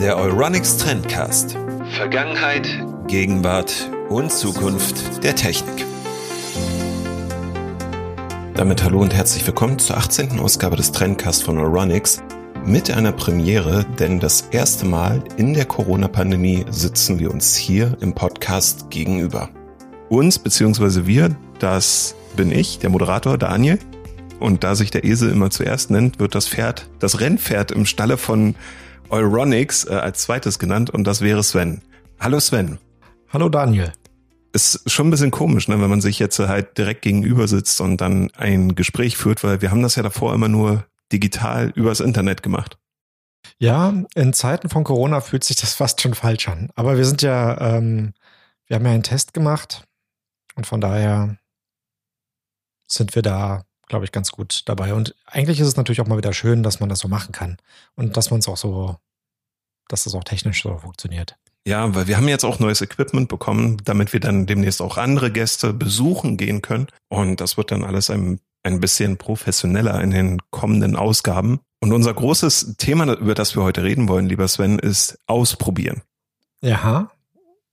Der Euronics Trendcast. Vergangenheit, Gegenwart und Zukunft der Technik. Damit hallo und herzlich willkommen zur 18. Ausgabe des Trendcast von Euronics mit einer Premiere, denn das erste Mal in der Corona-Pandemie sitzen wir uns hier im Podcast gegenüber. Uns beziehungsweise wir, das bin ich, der Moderator Daniel. Und da sich der Esel immer zuerst nennt, wird das Pferd, das Rennpferd im Stalle von Euronics äh, als zweites genannt und das wäre Sven. Hallo Sven. Hallo Daniel. Ist schon ein bisschen komisch, ne, wenn man sich jetzt halt direkt gegenüber sitzt und dann ein Gespräch führt, weil wir haben das ja davor immer nur digital übers Internet gemacht. Ja, in Zeiten von Corona fühlt sich das fast schon falsch an. Aber wir sind ja, ähm, wir haben ja einen Test gemacht und von daher sind wir da glaube ich, ganz gut dabei. Und eigentlich ist es natürlich auch mal wieder schön, dass man das so machen kann und dass man es auch so, dass das auch technisch so funktioniert. Ja, weil wir haben jetzt auch neues Equipment bekommen, damit wir dann demnächst auch andere Gäste besuchen gehen können. Und das wird dann alles ein, ein bisschen professioneller in den kommenden Ausgaben. Und unser großes Thema, über das wir heute reden wollen, lieber Sven, ist ausprobieren. Ja,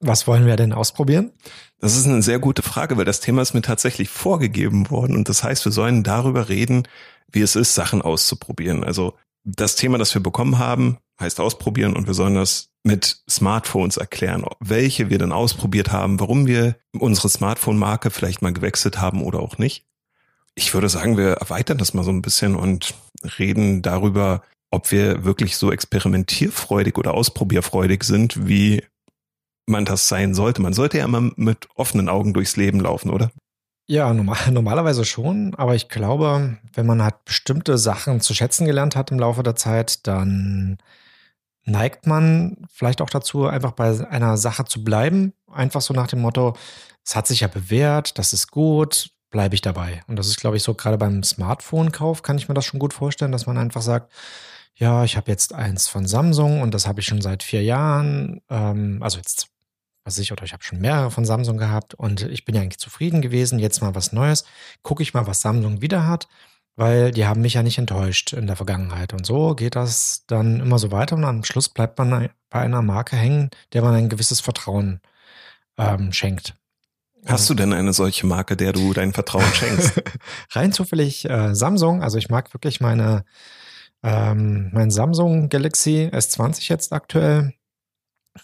was wollen wir denn ausprobieren? Das ist eine sehr gute Frage, weil das Thema ist mir tatsächlich vorgegeben worden und das heißt, wir sollen darüber reden, wie es ist, Sachen auszuprobieren. Also das Thema, das wir bekommen haben, heißt ausprobieren und wir sollen das mit Smartphones erklären, welche wir dann ausprobiert haben, warum wir unsere Smartphone-Marke vielleicht mal gewechselt haben oder auch nicht. Ich würde sagen, wir erweitern das mal so ein bisschen und reden darüber, ob wir wirklich so experimentierfreudig oder ausprobierfreudig sind, wie man das sein sollte. Man sollte ja immer mit offenen Augen durchs Leben laufen, oder? Ja, normal, normalerweise schon, aber ich glaube, wenn man halt bestimmte Sachen zu schätzen gelernt hat im Laufe der Zeit, dann neigt man vielleicht auch dazu, einfach bei einer Sache zu bleiben. Einfach so nach dem Motto, es hat sich ja bewährt, das ist gut, bleibe ich dabei. Und das ist, glaube ich, so gerade beim Smartphone-Kauf kann ich mir das schon gut vorstellen, dass man einfach sagt, ja, ich habe jetzt eins von Samsung und das habe ich schon seit vier Jahren. Ähm, also jetzt was ich, oder ich habe schon mehrere von Samsung gehabt und ich bin ja eigentlich zufrieden gewesen. Jetzt mal was Neues. Gucke ich mal, was Samsung wieder hat, weil die haben mich ja nicht enttäuscht in der Vergangenheit. Und so geht das dann immer so weiter und am Schluss bleibt man bei einer Marke hängen, der man ein gewisses Vertrauen ähm, schenkt. Hast du denn eine solche Marke, der du dein Vertrauen schenkst? Rein zufällig äh, Samsung. Also ich mag wirklich meine ähm, mein Samsung Galaxy S20 jetzt aktuell.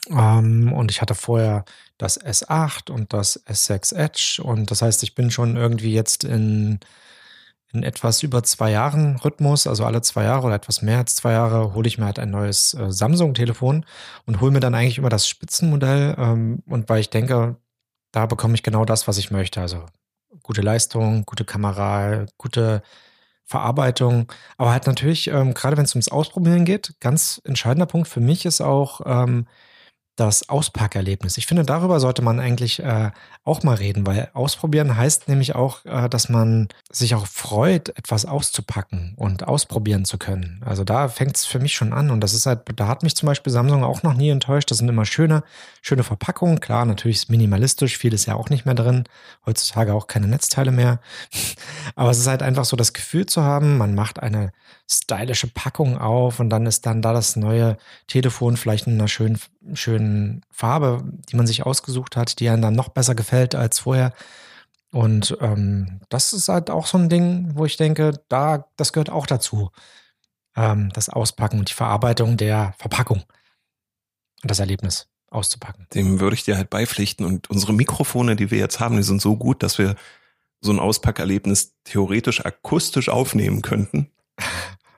Ähm, und ich hatte vorher das S8 und das S6 Edge. Und das heißt, ich bin schon irgendwie jetzt in, in etwas über zwei Jahren Rhythmus, also alle zwei Jahre oder etwas mehr als zwei Jahre, hole ich mir halt ein neues äh, Samsung-Telefon und hole mir dann eigentlich immer das Spitzenmodell. Ähm, und weil ich denke, da bekomme ich genau das, was ich möchte. Also gute Leistung, gute Kamera, gute Verarbeitung. Aber halt natürlich, ähm, gerade wenn es ums Ausprobieren geht, ganz entscheidender Punkt für mich ist auch, ähm, das Auspackerlebnis. Ich finde, darüber sollte man eigentlich äh, auch mal reden, weil ausprobieren heißt nämlich auch, äh, dass man sich auch freut, etwas auszupacken und ausprobieren zu können. Also da fängt es für mich schon an und das ist halt, da hat mich zum Beispiel Samsung auch noch nie enttäuscht. Das sind immer schöne, schöne Verpackungen. Klar, natürlich ist minimalistisch, viel ist ja auch nicht mehr drin. Heutzutage auch keine Netzteile mehr. Aber es ist halt einfach so das Gefühl zu haben, man macht eine stylische Packung auf und dann ist dann da das neue Telefon vielleicht in einer schönen, schönen Farbe, die man sich ausgesucht hat, die einem dann noch besser gefällt als vorher. Und ähm, das ist halt auch so ein Ding, wo ich denke, da, das gehört auch dazu. Ähm, das Auspacken und die Verarbeitung der Verpackung und das Erlebnis auszupacken. Dem würde ich dir halt beipflichten. Und unsere Mikrofone, die wir jetzt haben, die sind so gut, dass wir so ein Auspackerlebnis theoretisch akustisch aufnehmen könnten.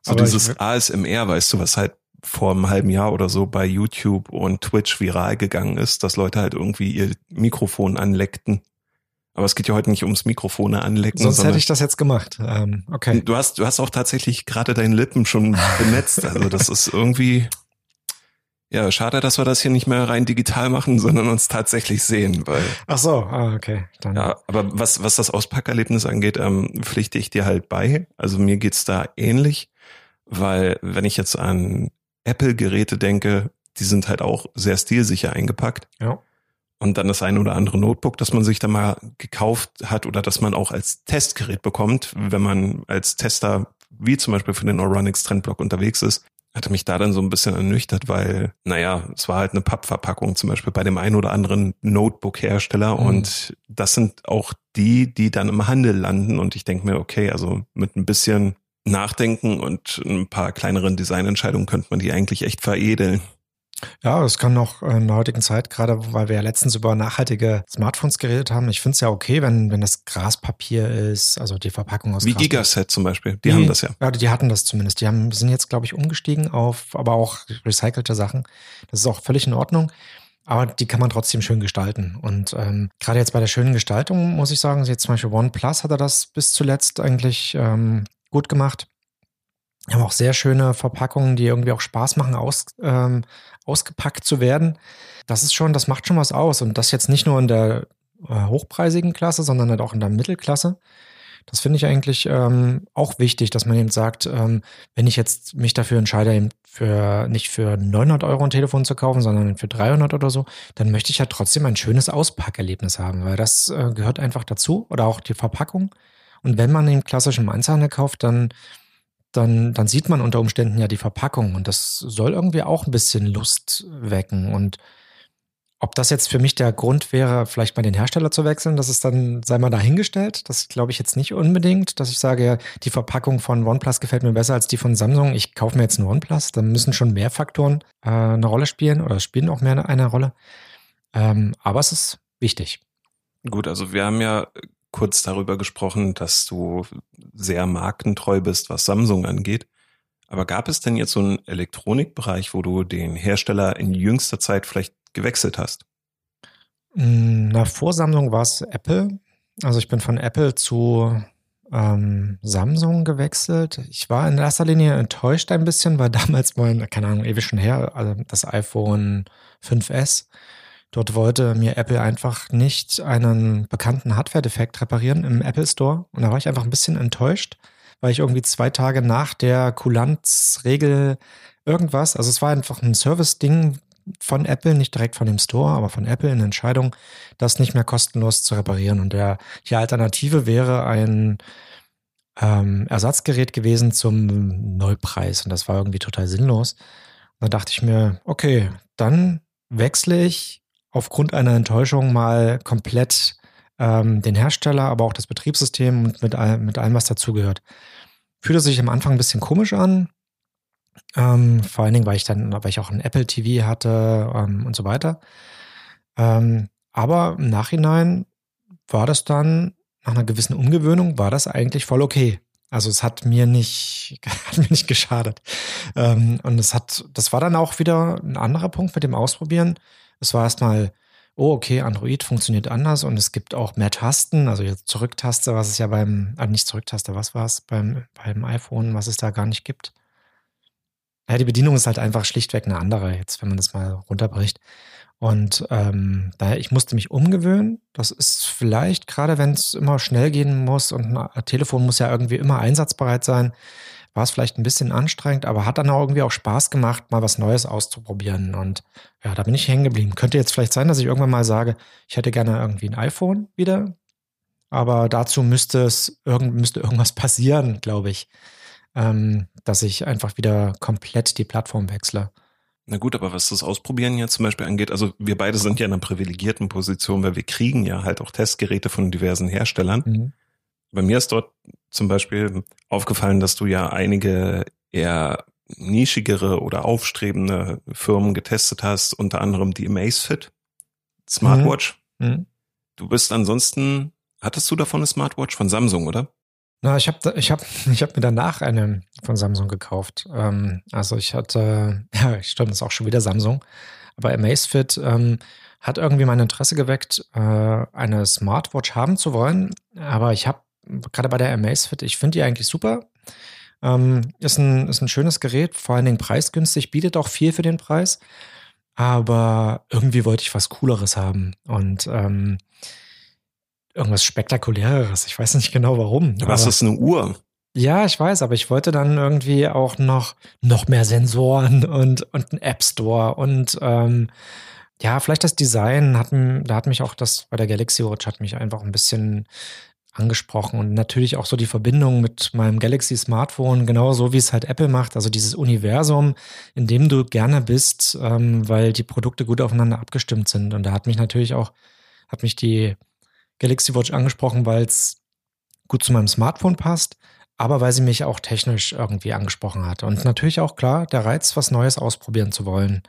So Aber dieses ASMR, weißt du, was halt vor einem halben Jahr oder so bei YouTube und Twitch viral gegangen ist, dass Leute halt irgendwie ihr Mikrofon anleckten. Aber es geht ja heute nicht ums Mikrofone anlecken. Sonst hätte ich das jetzt gemacht. Ähm, okay. Du hast, du hast auch tatsächlich gerade deine Lippen schon benetzt. Also das ist irgendwie, ja, schade, dass wir das hier nicht mehr rein digital machen, sondern uns tatsächlich sehen, weil. Ach so, ah, okay. Dann. Ja, aber was, was das Auspackerlebnis angeht, ähm, pflichte ich dir halt bei. Also mir geht's da ähnlich weil wenn ich jetzt an Apple-Geräte denke, die sind halt auch sehr stilsicher eingepackt. Ja. Und dann das ein oder andere Notebook, das man sich dann mal gekauft hat oder das man auch als Testgerät bekommt, wenn man als Tester wie zum Beispiel für den Oronix Trendblock unterwegs ist, hatte mich da dann so ein bisschen ernüchtert, weil, naja, es war halt eine Pappverpackung, zum Beispiel bei dem einen oder anderen Notebook-Hersteller. Mhm. Und das sind auch die, die dann im Handel landen. Und ich denke mir, okay, also mit ein bisschen Nachdenken und ein paar kleineren Designentscheidungen könnte man die eigentlich echt veredeln. Ja, es kann noch in der heutigen Zeit, gerade weil wir ja letztens über nachhaltige Smartphones geredet haben. Ich finde es ja okay, wenn, wenn das Graspapier ist, also die Verpackung aus Wie Graspapier. Gigaset zum Beispiel, die, die, haben das ja. Ja, die hatten das zumindest. Die haben, sind jetzt, glaube ich, umgestiegen auf aber auch recycelte Sachen. Das ist auch völlig in Ordnung. Aber die kann man trotzdem schön gestalten. Und ähm, gerade jetzt bei der schönen Gestaltung muss ich sagen, jetzt zum Beispiel OnePlus hat er das bis zuletzt eigentlich ähm, gut gemacht. Wir haben auch sehr schöne Verpackungen, die irgendwie auch Spaß machen, aus, ähm, ausgepackt zu werden. Das ist schon, das macht schon was aus. Und das jetzt nicht nur in der äh, hochpreisigen Klasse, sondern halt auch in der Mittelklasse. Das finde ich eigentlich ähm, auch wichtig, dass man eben sagt, ähm, wenn ich jetzt mich dafür entscheide, eben für nicht für 900 Euro ein Telefon zu kaufen, sondern für 300 oder so, dann möchte ich ja trotzdem ein schönes Auspackerlebnis haben, weil das äh, gehört einfach dazu oder auch die Verpackung. Und wenn man den klassischen Einzelhandel kauft, dann dann, dann sieht man unter Umständen ja die Verpackung und das soll irgendwie auch ein bisschen Lust wecken. Und ob das jetzt für mich der Grund wäre, vielleicht mal den Hersteller zu wechseln, das ist dann, sei mal dahingestellt. Das glaube ich jetzt nicht unbedingt, dass ich sage, die Verpackung von OnePlus gefällt mir besser als die von Samsung. Ich kaufe mir jetzt einen OnePlus. Da müssen schon mehr Faktoren äh, eine Rolle spielen oder spielen auch mehr eine Rolle. Ähm, aber es ist wichtig. Gut, also wir haben ja kurz darüber gesprochen, dass du sehr markentreu bist, was Samsung angeht. Aber gab es denn jetzt so einen Elektronikbereich, wo du den Hersteller in jüngster Zeit vielleicht gewechselt hast? Hm, na, vor Samsung war es Apple. Also ich bin von Apple zu ähm, Samsung gewechselt. Ich war in erster Linie enttäuscht ein bisschen, weil damals mein, keine Ahnung, ewig schon her, also das iPhone 5S Dort wollte mir Apple einfach nicht einen bekannten Hardware-Defekt reparieren im Apple Store. Und da war ich einfach ein bisschen enttäuscht, weil ich irgendwie zwei Tage nach der Kulanzregel irgendwas, also es war einfach ein Service-Ding von Apple, nicht direkt von dem Store, aber von Apple eine Entscheidung, das nicht mehr kostenlos zu reparieren. Und der, die Alternative wäre ein ähm, Ersatzgerät gewesen zum Neupreis. Und das war irgendwie total sinnlos. Und da dachte ich mir, okay, dann wechsle ich aufgrund einer Enttäuschung mal komplett ähm, den Hersteller, aber auch das Betriebssystem und mit, all, mit allem, was dazugehört. Fühlte sich am Anfang ein bisschen komisch an. Ähm, vor allen Dingen, weil ich dann, weil ich auch ein Apple TV hatte ähm, und so weiter. Ähm, aber im Nachhinein war das dann, nach einer gewissen Umgewöhnung, war das eigentlich voll okay. Also es hat mir nicht, hat mir nicht geschadet. Ähm, und es hat, das war dann auch wieder ein anderer Punkt mit dem Ausprobieren. Es war erstmal, oh, okay, Android funktioniert anders und es gibt auch mehr Tasten, also jetzt Zurücktaste, was es ja beim, äh, nicht Zurücktaste, was war es beim, beim iPhone, was es da gar nicht gibt. Ja, die Bedienung ist halt einfach schlichtweg eine andere, jetzt, wenn man das mal runterbricht. Und ähm, daher, ich musste mich umgewöhnen. Das ist vielleicht, gerade wenn es immer schnell gehen muss und ein Telefon muss ja irgendwie immer einsatzbereit sein, war es vielleicht ein bisschen anstrengend, aber hat dann auch irgendwie auch Spaß gemacht, mal was Neues auszuprobieren. Und ja, da bin ich hängen geblieben. Könnte jetzt vielleicht sein, dass ich irgendwann mal sage, ich hätte gerne irgendwie ein iPhone wieder. Aber dazu müsste es irgend, müsste irgendwas passieren, glaube ich, ähm, dass ich einfach wieder komplett die Plattform wechsle. Na gut, aber was das Ausprobieren jetzt zum Beispiel angeht, also wir beide sind ja in einer privilegierten Position, weil wir kriegen ja halt auch Testgeräte von diversen Herstellern. Mhm. Bei mir ist dort zum Beispiel aufgefallen, dass du ja einige eher nischigere oder aufstrebende Firmen getestet hast, unter anderem die Amazfit Smartwatch. Mhm. Mhm. Du bist ansonsten, hattest du davon eine Smartwatch von Samsung, oder? Na, ich habe ich hab, ich hab mir danach eine von Samsung gekauft. Ähm, also ich hatte, ja, stimmt, das ist auch schon wieder Samsung. Aber Amazfit ähm, hat irgendwie mein Interesse geweckt, äh, eine Smartwatch haben zu wollen. Aber ich habe gerade bei der Amazfit, ich finde die eigentlich super. Ähm, ist, ein, ist ein schönes Gerät, vor allen Dingen preisgünstig, bietet auch viel für den Preis. Aber irgendwie wollte ich was Cooleres haben und ähm, irgendwas Spektakuläres. Ich weiß nicht genau warum. Was ist eine Uhr? Ja, ich weiß, aber ich wollte dann irgendwie auch noch, noch mehr Sensoren und, und einen App Store und ähm, ja, vielleicht das Design hat, da hat mich auch das bei der Galaxy Watch hat mich einfach ein bisschen angesprochen und natürlich auch so die Verbindung mit meinem Galaxy Smartphone, genauso wie es halt Apple macht, also dieses Universum, in dem du gerne bist, ähm, weil die Produkte gut aufeinander abgestimmt sind. Und da hat mich natürlich auch, hat mich die Galaxy Watch angesprochen, weil es gut zu meinem Smartphone passt, aber weil sie mich auch technisch irgendwie angesprochen hat. Und natürlich auch klar, der Reiz, was Neues ausprobieren zu wollen.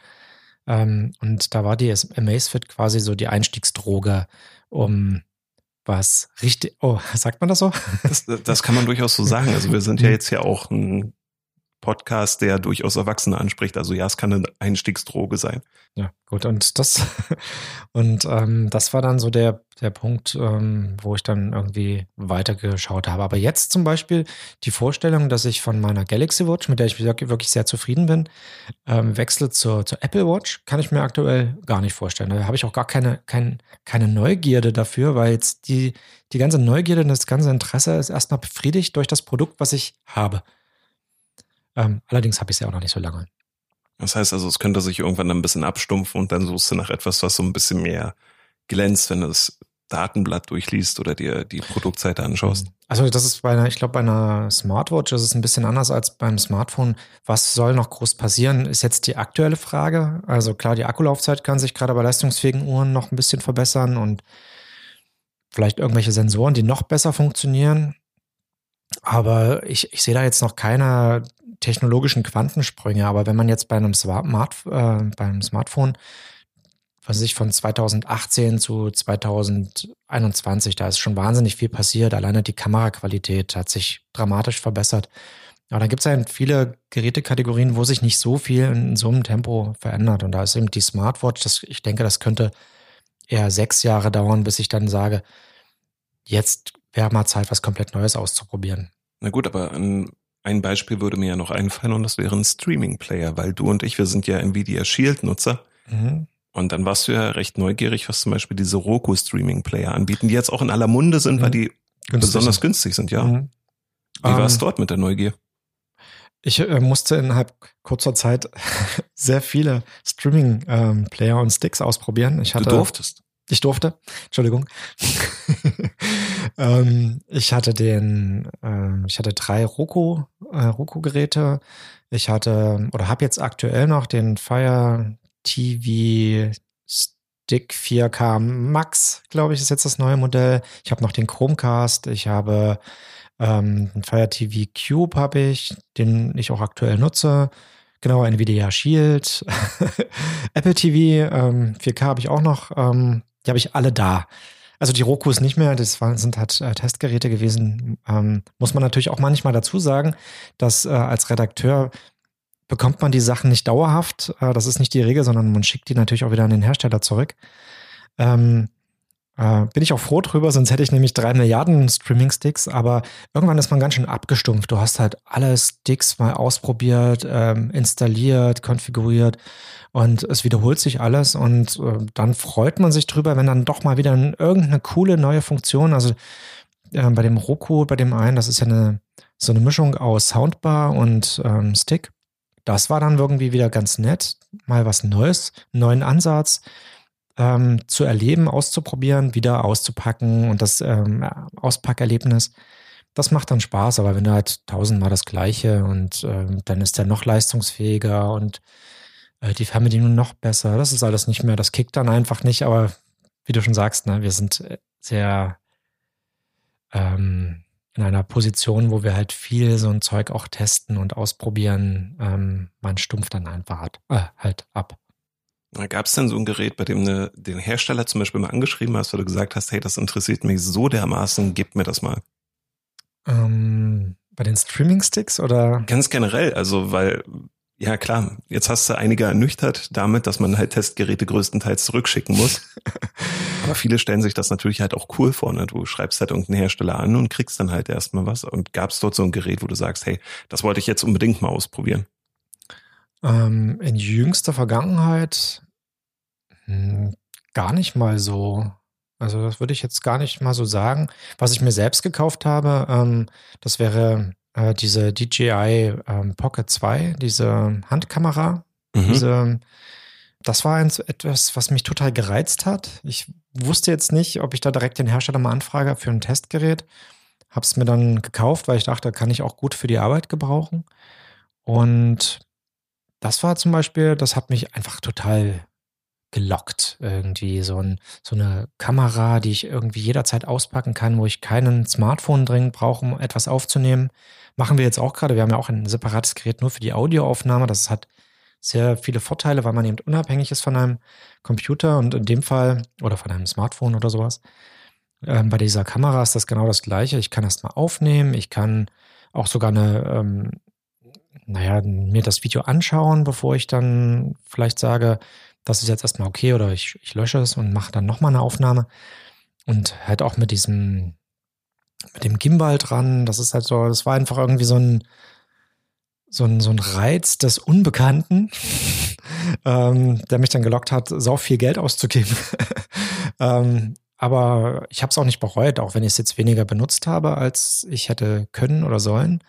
Ähm, und da war die Amazfit quasi so die Einstiegsdroge, um was richtig, oh, sagt man das so? Das, das kann man durchaus so sagen. Also wir sind ja mhm. jetzt ja auch ein Podcast, der durchaus Erwachsene anspricht. Also ja, es kann eine Einstiegsdroge sein. Ja, gut. Und das, und ähm, das war dann so der, der Punkt, ähm, wo ich dann irgendwie weitergeschaut habe. Aber jetzt zum Beispiel die Vorstellung, dass ich von meiner Galaxy Watch, mit der ich wirklich sehr zufrieden bin, ähm, wechsle zur, zur Apple Watch, kann ich mir aktuell gar nicht vorstellen. Da habe ich auch gar keine, kein, keine Neugierde dafür, weil jetzt die, die ganze Neugierde und das ganze Interesse ist erstmal befriedigt durch das Produkt, was ich habe. Ähm, allerdings habe ich es ja auch noch nicht so lange. Das heißt also, es könnte sich irgendwann ein bisschen abstumpfen und dann suchst du nach etwas, was so ein bisschen mehr glänzt, wenn du das Datenblatt durchliest oder dir die Produktseite anschaust. Also das ist bei einer, ich glaube, bei einer Smartwatch ist es ein bisschen anders als beim Smartphone. Was soll noch groß passieren, ist jetzt die aktuelle Frage. Also klar, die Akkulaufzeit kann sich gerade bei leistungsfähigen Uhren noch ein bisschen verbessern und vielleicht irgendwelche Sensoren, die noch besser funktionieren. Aber ich, ich sehe da jetzt noch keine technologischen Quantensprünge. Aber wenn man jetzt bei einem, Smart, äh, beim Smartphone, was sich von 2018 zu 2021, da ist schon wahnsinnig viel passiert. Alleine die Kameraqualität hat sich dramatisch verbessert. Aber da gibt es halt viele Gerätekategorien, wo sich nicht so viel in so einem Tempo verändert. Und da ist eben die Smartwatch, das, ich denke, das könnte eher sechs Jahre dauern, bis ich dann sage, jetzt wäre mal Zeit, was komplett Neues auszuprobieren. Na gut, aber ein, ein Beispiel würde mir ja noch einfallen und das wäre ein Streaming-Player, weil du und ich, wir sind ja Nvidia Shield-Nutzer. Mhm. Und dann warst du ja recht neugierig, was zum Beispiel diese Roku Streaming-Player anbieten, die jetzt auch in aller Munde sind, mhm. weil die günstig besonders sind. günstig sind, ja. Mhm. Wie war es um, ähm, dort mit der Neugier? Ich äh, musste innerhalb kurzer Zeit sehr viele Streaming-Player ähm, und Sticks ausprobieren. Ich hatte, du durftest. Ich durfte, Entschuldigung. ähm, ich hatte den, äh, ich hatte drei Roku, äh, Roku-Geräte. Ich hatte oder habe jetzt aktuell noch den Fire TV Stick 4K Max, glaube ich, ist jetzt das neue Modell. Ich habe noch den Chromecast. Ich habe ähm, den Fire TV Cube habe ich, den ich auch aktuell nutze. Genau, Nvidia Shield, Apple TV, ähm, 4K habe ich auch noch. Ähm, die habe ich alle da. Also die Rokus nicht mehr, das sind halt äh, Testgeräte gewesen. Ähm, muss man natürlich auch manchmal dazu sagen, dass äh, als Redakteur bekommt man die Sachen nicht dauerhaft. Äh, das ist nicht die Regel, sondern man schickt die natürlich auch wieder an den Hersteller zurück. Ähm, äh, bin ich auch froh drüber, sonst hätte ich nämlich drei Milliarden Streaming-Sticks, aber irgendwann ist man ganz schön abgestumpft. Du hast halt alle Sticks mal ausprobiert, ähm, installiert, konfiguriert und es wiederholt sich alles und äh, dann freut man sich drüber, wenn dann doch mal wieder irgendeine coole neue Funktion, also äh, bei dem Roku, bei dem einen, das ist ja eine so eine Mischung aus Soundbar und ähm, Stick. Das war dann irgendwie wieder ganz nett, mal was Neues, neuen Ansatz ähm, zu erleben, auszuprobieren, wieder auszupacken und das ähm, Auspackerlebnis, das macht dann Spaß. Aber wenn du halt tausendmal das Gleiche und ähm, dann ist der noch leistungsfähiger und äh, die Fernbedienung noch besser, das ist alles nicht mehr, das kickt dann einfach nicht. Aber wie du schon sagst, ne, wir sind äh, sehr ähm, in einer Position, wo wir halt viel so ein Zeug auch testen und ausprobieren. Ähm, man stumpft dann einfach äh, halt ab. Gab es denn so ein Gerät, bei dem du den Hersteller zum Beispiel mal angeschrieben hast, wo du gesagt hast, hey, das interessiert mich so dermaßen, gib mir das mal? Ähm, bei den Streaming-Sticks oder? Ganz generell, also weil, ja klar, jetzt hast du einige ernüchtert damit, dass man halt Testgeräte größtenteils zurückschicken muss. Aber viele stellen sich das natürlich halt auch cool vor. Ne? Du schreibst halt irgendeinen Hersteller an und kriegst dann halt erstmal was. Und gab es dort so ein Gerät, wo du sagst, hey, das wollte ich jetzt unbedingt mal ausprobieren? Ähm, in jüngster Vergangenheit gar nicht mal so. Also das würde ich jetzt gar nicht mal so sagen. Was ich mir selbst gekauft habe, ähm, das wäre äh, diese DJI ähm, Pocket 2, diese Handkamera, mhm. diese das war eins, etwas, was mich total gereizt hat. Ich wusste jetzt nicht, ob ich da direkt den Hersteller mal anfrage für ein Testgerät. Habe es mir dann gekauft, weil ich dachte, kann ich auch gut für die Arbeit gebrauchen. Und das war zum Beispiel, das hat mich einfach total gelockt. Irgendwie so, ein, so eine Kamera, die ich irgendwie jederzeit auspacken kann, wo ich keinen Smartphone dringend brauche, um etwas aufzunehmen. Machen wir jetzt auch gerade. Wir haben ja auch ein separates Gerät nur für die Audioaufnahme. Das hat sehr viele Vorteile, weil man eben unabhängig ist von einem Computer und in dem Fall oder von einem Smartphone oder sowas. Ähm, bei dieser Kamera ist das genau das Gleiche. Ich kann erstmal aufnehmen, ich kann auch sogar eine, ähm, naja, mir das Video anschauen, bevor ich dann vielleicht sage, das ist jetzt erstmal okay oder ich, ich lösche es und mache dann nochmal eine Aufnahme. Und halt auch mit diesem, mit dem Gimbal dran, das ist halt so, das war einfach irgendwie so ein, so ein, so ein Reiz des Unbekannten, ähm, der mich dann gelockt hat, sau viel Geld auszugeben. ähm, aber ich habe es auch nicht bereut, auch wenn ich es jetzt weniger benutzt habe, als ich hätte können oder sollen.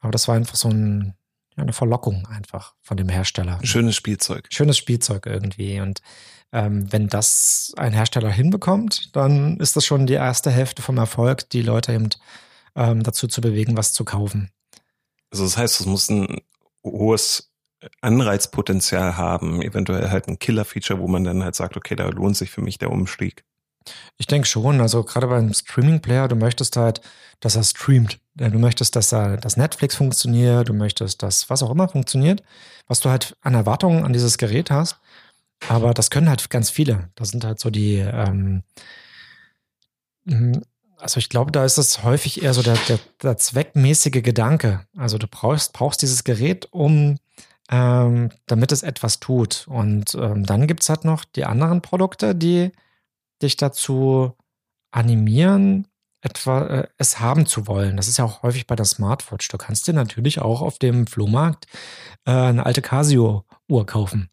Aber das war einfach so ein, eine Verlockung einfach von dem Hersteller. Schönes Spielzeug. Schönes Spielzeug irgendwie. Und ähm, wenn das ein Hersteller hinbekommt, dann ist das schon die erste Hälfte vom Erfolg, die Leute eben ähm, dazu zu bewegen, was zu kaufen. Also das heißt, es muss ein hohes Anreizpotenzial haben, eventuell halt ein Killer-Feature, wo man dann halt sagt, okay, da lohnt sich für mich der Umstieg. Ich denke schon, also gerade beim Streaming-Player, du möchtest halt, dass er streamt. Du möchtest, dass er, das Netflix funktioniert, du möchtest, dass was auch immer funktioniert, was du halt an Erwartungen an dieses Gerät hast. Aber das können halt ganz viele. Das sind halt so die, ähm, also ich glaube, da ist es häufig eher so der, der, der zweckmäßige Gedanke. Also du brauchst, brauchst dieses Gerät, um ähm, damit es etwas tut. Und ähm, dann gibt es halt noch die anderen Produkte, die dich dazu animieren, etwa äh, es haben zu wollen. Das ist ja auch häufig bei der Smartwatch. Du kannst dir natürlich auch auf dem Flohmarkt äh, eine alte Casio-Uhr kaufen.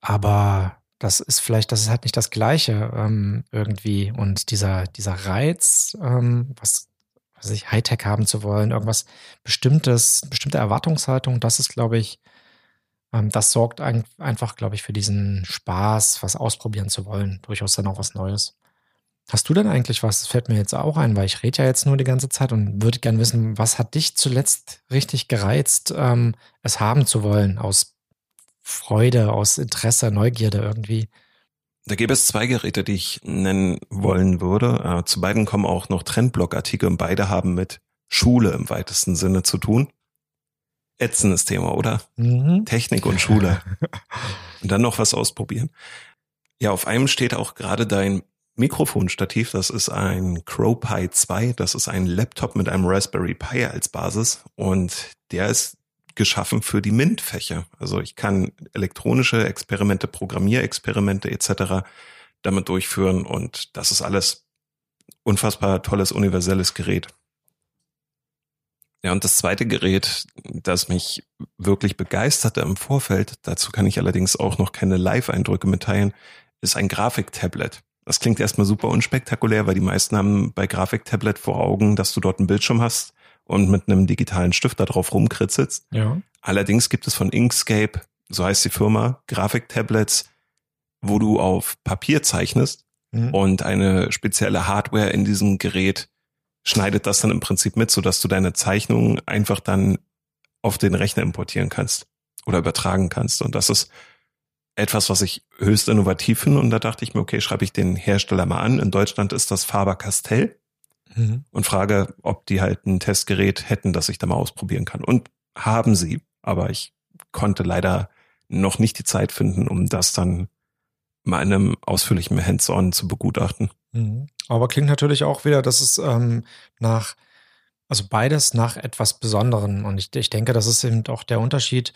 Aber das ist vielleicht, das ist halt nicht das Gleiche ähm, irgendwie. Und dieser, dieser Reiz, ähm, was, was ich, Hightech haben zu wollen, irgendwas Bestimmtes, bestimmte Erwartungshaltung, das ist, glaube ich, das sorgt ein, einfach, glaube ich, für diesen Spaß, was ausprobieren zu wollen. Durchaus dann auch was Neues. Hast du denn eigentlich was? Das fällt mir jetzt auch ein, weil ich rede ja jetzt nur die ganze Zeit und würde gerne wissen, was hat dich zuletzt richtig gereizt, ähm, es haben zu wollen, aus Freude, aus Interesse, Neugierde irgendwie? Da gäbe es zwei Geräte, die ich nennen wollen würde. Äh, zu beiden kommen auch noch Trendblog-Artikel und beide haben mit Schule im weitesten Sinne zu tun ätzendes Thema, oder? Mhm. Technik und Schule. und dann noch was ausprobieren. Ja, auf einem steht auch gerade dein Mikrofonstativ. Das ist ein CrowPi 2. Das ist ein Laptop mit einem Raspberry Pi als Basis. Und der ist geschaffen für die MINT-Fächer. Also ich kann elektronische Experimente, Programmierexperimente etc. damit durchführen. Und das ist alles unfassbar tolles universelles Gerät. Ja, und das zweite Gerät, das mich wirklich begeisterte im Vorfeld, dazu kann ich allerdings auch noch keine Live-Eindrücke mitteilen, ist ein Grafiktablet. Das klingt erstmal super unspektakulär, weil die meisten haben bei Grafiktablet vor Augen, dass du dort einen Bildschirm hast und mit einem digitalen Stift da drauf rumkritzelst. Ja. Allerdings gibt es von Inkscape, so heißt die Firma, Grafiktablets, wo du auf Papier zeichnest mhm. und eine spezielle Hardware in diesem Gerät schneidet das dann im Prinzip mit, so dass du deine Zeichnungen einfach dann auf den Rechner importieren kannst oder übertragen kannst. Und das ist etwas, was ich höchst innovativ finde. Und da dachte ich mir, okay, schreibe ich den Hersteller mal an. In Deutschland ist das Faber Castell mhm. und frage, ob die halt ein Testgerät hätten, das ich da mal ausprobieren kann. Und haben sie, aber ich konnte leider noch nicht die Zeit finden, um das dann mal in einem ausführlichen Hands-on zu begutachten. Mhm. Aber klingt natürlich auch wieder, dass es ähm, nach, also beides nach etwas Besonderem. Und ich, ich denke, das ist eben auch der Unterschied,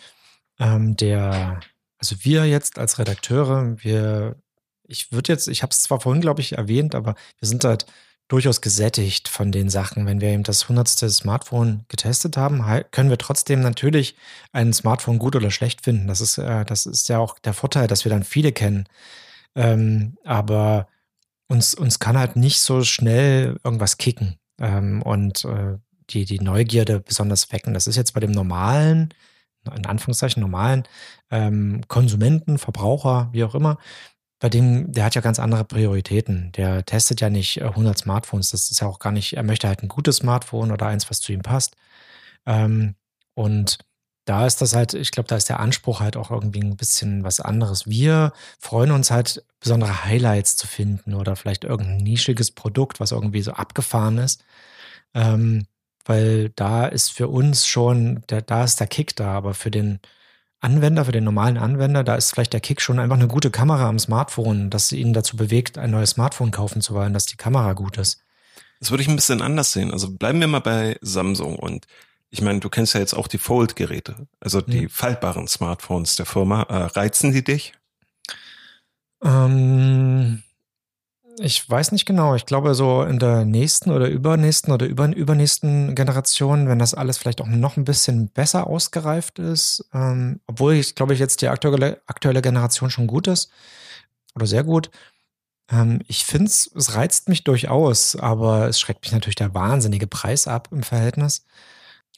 ähm, der, also wir jetzt als Redakteure, wir, ich würde jetzt, ich habe es zwar vorhin, glaube ich, erwähnt, aber wir sind halt durchaus gesättigt von den Sachen. Wenn wir eben das hundertste Smartphone getestet haben, können wir trotzdem natürlich ein Smartphone gut oder schlecht finden. Das ist, äh, das ist ja auch der Vorteil, dass wir dann viele kennen. Ähm, aber uns, uns kann halt nicht so schnell irgendwas kicken ähm, und äh, die, die Neugierde besonders wecken. Das ist jetzt bei dem normalen in Anführungszeichen normalen ähm, Konsumenten, Verbraucher, wie auch immer, bei dem, der hat ja ganz andere Prioritäten. Der testet ja nicht 100 äh, Smartphones. Das ist ja auch gar nicht, er möchte halt ein gutes Smartphone oder eins, was zu ihm passt. Ähm, und da ist das halt, ich glaube, da ist der Anspruch halt auch irgendwie ein bisschen was anderes. Wir freuen uns halt, besondere Highlights zu finden oder vielleicht irgendein nischiges Produkt, was irgendwie so abgefahren ist. Ähm, weil da ist für uns schon, der, da ist der Kick da, aber für den Anwender, für den normalen Anwender, da ist vielleicht der Kick schon einfach eine gute Kamera am Smartphone, dass ihn dazu bewegt, ein neues Smartphone kaufen zu wollen, dass die Kamera gut ist. Das würde ich ein bisschen anders sehen. Also bleiben wir mal bei Samsung und ich meine, du kennst ja jetzt auch die Fold-Geräte, also die mhm. faltbaren Smartphones der Firma. Äh, reizen die dich? Ähm, ich weiß nicht genau. Ich glaube, so in der nächsten oder übernächsten oder über, übernächsten Generation, wenn das alles vielleicht auch noch ein bisschen besser ausgereift ist, ähm, obwohl ich glaube ich jetzt die aktuelle, aktuelle Generation schon gut ist oder sehr gut. Ähm, ich finde es, es reizt mich durchaus, aber es schreckt mich natürlich der wahnsinnige Preis ab im Verhältnis.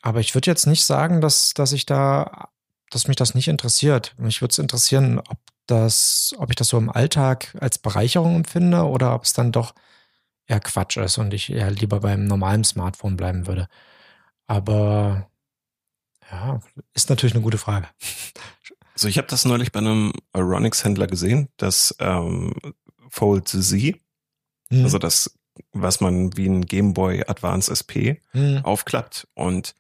Aber ich würde jetzt nicht sagen, dass, dass ich da, dass mich das nicht interessiert. Mich würde es interessieren, ob das, ob ich das so im Alltag als Bereicherung empfinde oder ob es dann doch eher Quatsch ist und ich eher lieber beim normalen Smartphone bleiben würde. Aber ja, ist natürlich eine gute Frage. Also ich habe das neulich bei einem Aronix-Händler gesehen, das ähm, Fold Z, hm. also das, was man wie ein Game Boy Advance SP hm. aufklappt und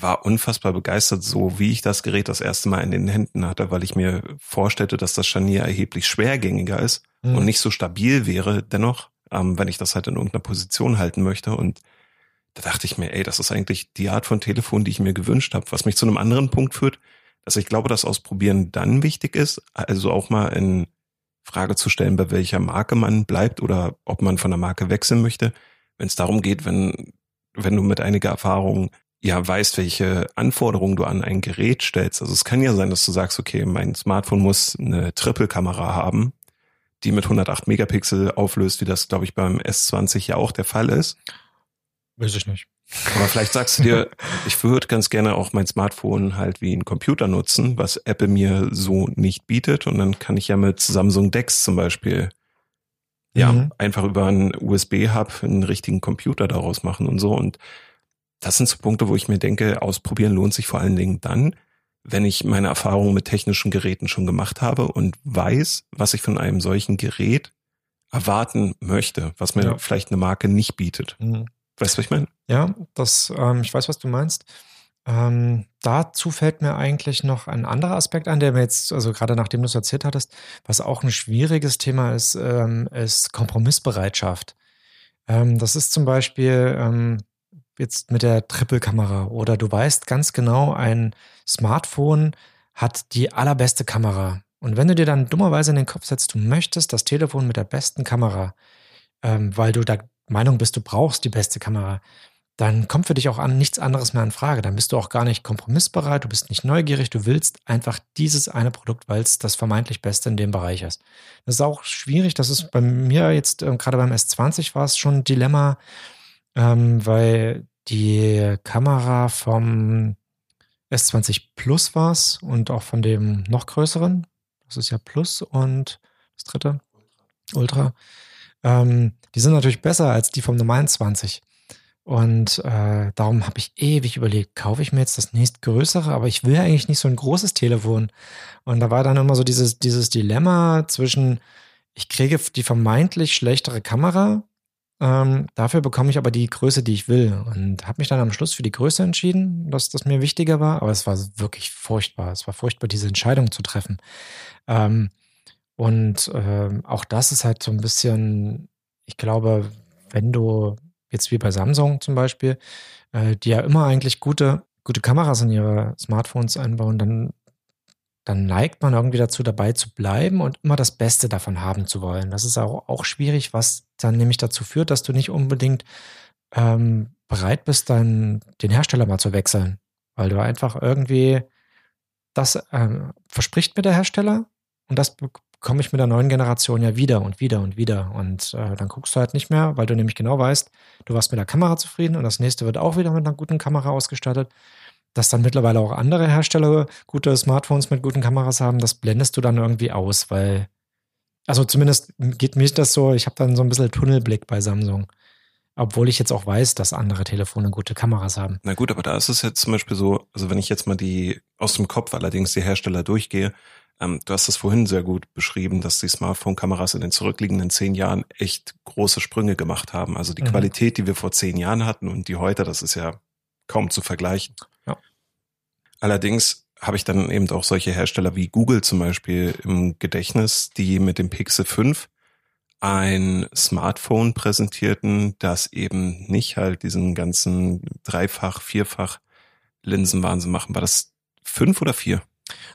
war unfassbar begeistert, so wie ich das Gerät das erste Mal in den Händen hatte, weil ich mir vorstellte, dass das Scharnier erheblich schwergängiger ist mhm. und nicht so stabil wäre dennoch, ähm, wenn ich das halt in irgendeiner Position halten möchte. Und da dachte ich mir, ey, das ist eigentlich die Art von Telefon, die ich mir gewünscht habe, was mich zu einem anderen Punkt führt, dass ich glaube, dass Ausprobieren dann wichtig ist, also auch mal in Frage zu stellen, bei welcher Marke man bleibt oder ob man von der Marke wechseln möchte, wenn es darum geht, wenn wenn du mit einiger Erfahrung ja weißt, welche Anforderungen du an ein Gerät stellst. Also es kann ja sein, dass du sagst, okay, mein Smartphone muss eine Triple-Kamera haben, die mit 108 Megapixel auflöst, wie das, glaube ich, beim S20 ja auch der Fall ist. Weiß ich nicht. Aber vielleicht sagst du dir, ich würde ganz gerne auch mein Smartphone halt wie ein Computer nutzen, was Apple mir so nicht bietet. Und dann kann ich ja mit Samsung Dex zum Beispiel ja mhm. einfach über einen USB-Hub einen richtigen Computer daraus machen und so. Und das sind so Punkte, wo ich mir denke, ausprobieren lohnt sich vor allen Dingen dann, wenn ich meine Erfahrungen mit technischen Geräten schon gemacht habe und weiß, was ich von einem solchen Gerät erwarten möchte, was mir ja. vielleicht eine Marke nicht bietet. Mhm. Weißt du, was ich meine? Ja, das, ähm, ich weiß, was du meinst. Ähm, dazu fällt mir eigentlich noch ein anderer Aspekt ein, der mir jetzt, also gerade nachdem du es erzählt hattest, was auch ein schwieriges Thema ist, ähm, ist Kompromissbereitschaft. Ähm, das ist zum Beispiel, ähm, jetzt mit der Triple-Kamera oder du weißt ganz genau, ein Smartphone hat die allerbeste Kamera. Und wenn du dir dann dummerweise in den Kopf setzt, du möchtest das Telefon mit der besten Kamera, ähm, weil du der Meinung bist, du brauchst die beste Kamera, dann kommt für dich auch an nichts anderes mehr in Frage. Dann bist du auch gar nicht kompromissbereit, du bist nicht neugierig, du willst einfach dieses eine Produkt, weil es das vermeintlich Beste in dem Bereich ist. Das ist auch schwierig, das ist bei mir jetzt, äh, gerade beim S20 war es schon ein Dilemma, ähm, weil die Kamera vom S20 Plus war es und auch von dem noch größeren, das ist ja Plus und das dritte, Ultra, ähm, die sind natürlich besser als die vom normalen 20. Und äh, darum habe ich ewig überlegt, kaufe ich mir jetzt das nächstgrößere, aber ich will eigentlich nicht so ein großes Telefon. Und da war dann immer so dieses, dieses Dilemma zwischen, ich kriege die vermeintlich schlechtere Kamera ähm, dafür bekomme ich aber die Größe, die ich will. Und habe mich dann am Schluss für die Größe entschieden, dass das mir wichtiger war. Aber es war wirklich furchtbar. Es war furchtbar, diese Entscheidung zu treffen. Ähm, und ähm, auch das ist halt so ein bisschen, ich glaube, wenn du jetzt wie bei Samsung zum Beispiel, äh, die ja immer eigentlich gute, gute Kameras in ihre Smartphones einbauen, dann dann neigt man irgendwie dazu, dabei zu bleiben und immer das Beste davon haben zu wollen. Das ist auch, auch schwierig, was dann nämlich dazu führt, dass du nicht unbedingt ähm, bereit bist, dann den Hersteller mal zu wechseln, weil du einfach irgendwie das ähm, verspricht mir der Hersteller und das bekomme ich mit der neuen Generation ja wieder und wieder und wieder. Und äh, dann guckst du halt nicht mehr, weil du nämlich genau weißt, du warst mit der Kamera zufrieden und das nächste wird auch wieder mit einer guten Kamera ausgestattet dass dann mittlerweile auch andere Hersteller gute Smartphones mit guten Kameras haben, das blendest du dann irgendwie aus, weil, also zumindest geht mir das so, ich habe dann so ein bisschen Tunnelblick bei Samsung. Obwohl ich jetzt auch weiß, dass andere Telefone gute Kameras haben. Na gut, aber da ist es jetzt zum Beispiel so, also wenn ich jetzt mal die aus dem Kopf allerdings die Hersteller durchgehe, ähm, du hast es vorhin sehr gut beschrieben, dass die Smartphone-Kameras in den zurückliegenden zehn Jahren echt große Sprünge gemacht haben. Also die mhm. Qualität, die wir vor zehn Jahren hatten und die heute, das ist ja kaum zu vergleichen. Allerdings habe ich dann eben auch solche Hersteller wie Google zum Beispiel im Gedächtnis, die mit dem Pixel 5 ein Smartphone präsentierten, das eben nicht halt diesen ganzen Dreifach, Vierfach Linsenwahnsinn machen. War das fünf oder vier?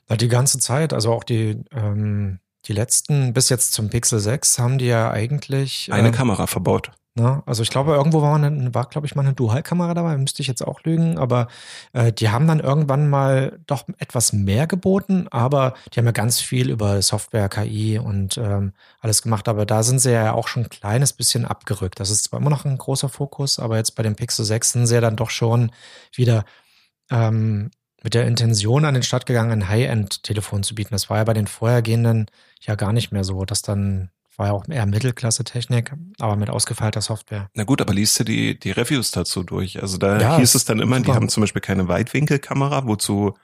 Na, die ganze Zeit, also auch die, ähm, die letzten, bis jetzt zum Pixel 6, haben die ja eigentlich. Eine ähm, Kamera verbaut. Ne? also ich glaube, irgendwo war, eine, war glaube ich, mal eine Dualkamera dabei, müsste ich jetzt auch lügen, aber äh, die haben dann irgendwann mal doch etwas mehr geboten, aber die haben ja ganz viel über Software, KI und ähm, alles gemacht, aber da sind sie ja auch schon ein kleines bisschen abgerückt. Das ist zwar immer noch ein großer Fokus, aber jetzt bei dem Pixel 6 sind sie ja dann doch schon wieder ähm, mit der Intention an den Start gegangen, ein High-End-Telefon zu bieten. Das war ja bei den vorhergehenden ja gar nicht mehr so, dass dann war ja auch eher Mittelklasse-Technik, aber mit ausgefeilter Software. Na gut, aber liest du die, die Reviews dazu durch? Also da ja, hieß es dann immer, super. die haben zum Beispiel keine Weitwinkelkamera, wozu